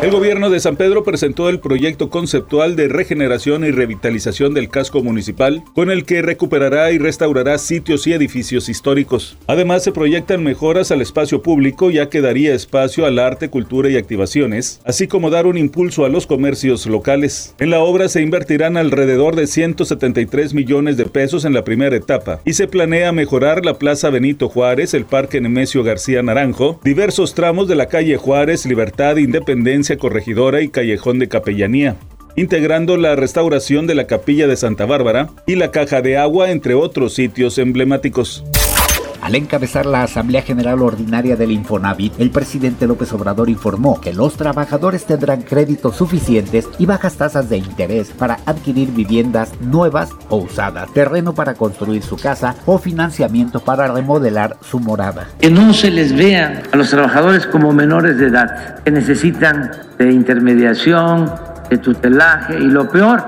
El gobierno de San Pedro presentó el proyecto conceptual de regeneración y revitalización del casco municipal, con el que recuperará y restaurará sitios y edificios históricos. Además, se proyectan mejoras al espacio público, ya que daría espacio al arte, cultura y activaciones, así como dar un impulso a los comercios locales. En la obra se invertirán alrededor de 173 millones de pesos en la primera etapa, y se planea mejorar la Plaza Benito Juárez, el Parque Nemesio García Naranjo, diversos tramos de la calle Juárez, Libertad, Independencia, Corregidora y Callejón de Capellanía, integrando la restauración de la Capilla de Santa Bárbara y la Caja de Agua, entre otros sitios emblemáticos. Al encabezar la Asamblea General Ordinaria del Infonavit, el presidente López Obrador informó que los trabajadores tendrán créditos suficientes y bajas tasas de interés para adquirir viviendas nuevas o usadas, terreno para construir su casa o financiamiento para remodelar su morada. Que no se les vea a los trabajadores como menores de edad, que necesitan de intermediación, de tutelaje y lo peor,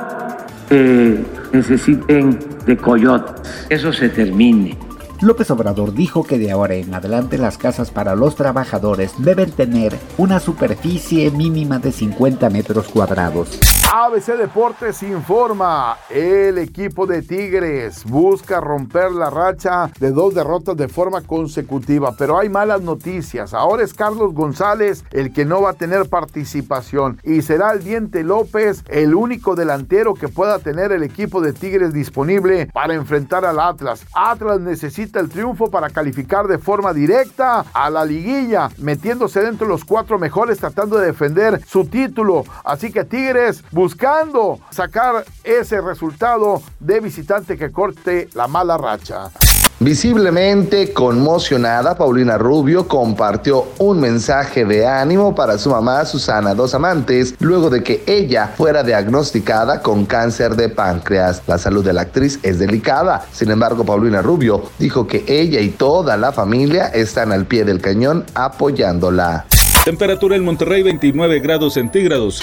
que necesiten de coyotes. Eso se termine. López Obrador dijo que de ahora en adelante las casas para los trabajadores deben tener una superficie mínima de 50 metros cuadrados. ABC Deportes informa, el equipo de Tigres busca romper la racha de dos derrotas de forma consecutiva, pero hay malas noticias. Ahora es Carlos González el que no va a tener participación y será el Diente López el único delantero que pueda tener el equipo de Tigres disponible para enfrentar al Atlas. Atlas necesita el triunfo para calificar de forma directa a la liguilla, metiéndose dentro de los cuatro mejores tratando de defender su título. Así que Tigres buscando sacar ese resultado de visitante que corte la mala racha. Visiblemente conmocionada, Paulina Rubio compartió un mensaje de ánimo para su mamá Susana Dos Amantes luego de que ella fuera diagnosticada con cáncer de páncreas. La salud de la actriz es delicada. Sin embargo, Paulina Rubio dijo que ella y toda la familia están al pie del cañón apoyándola. Temperatura en Monterrey 29 grados centígrados.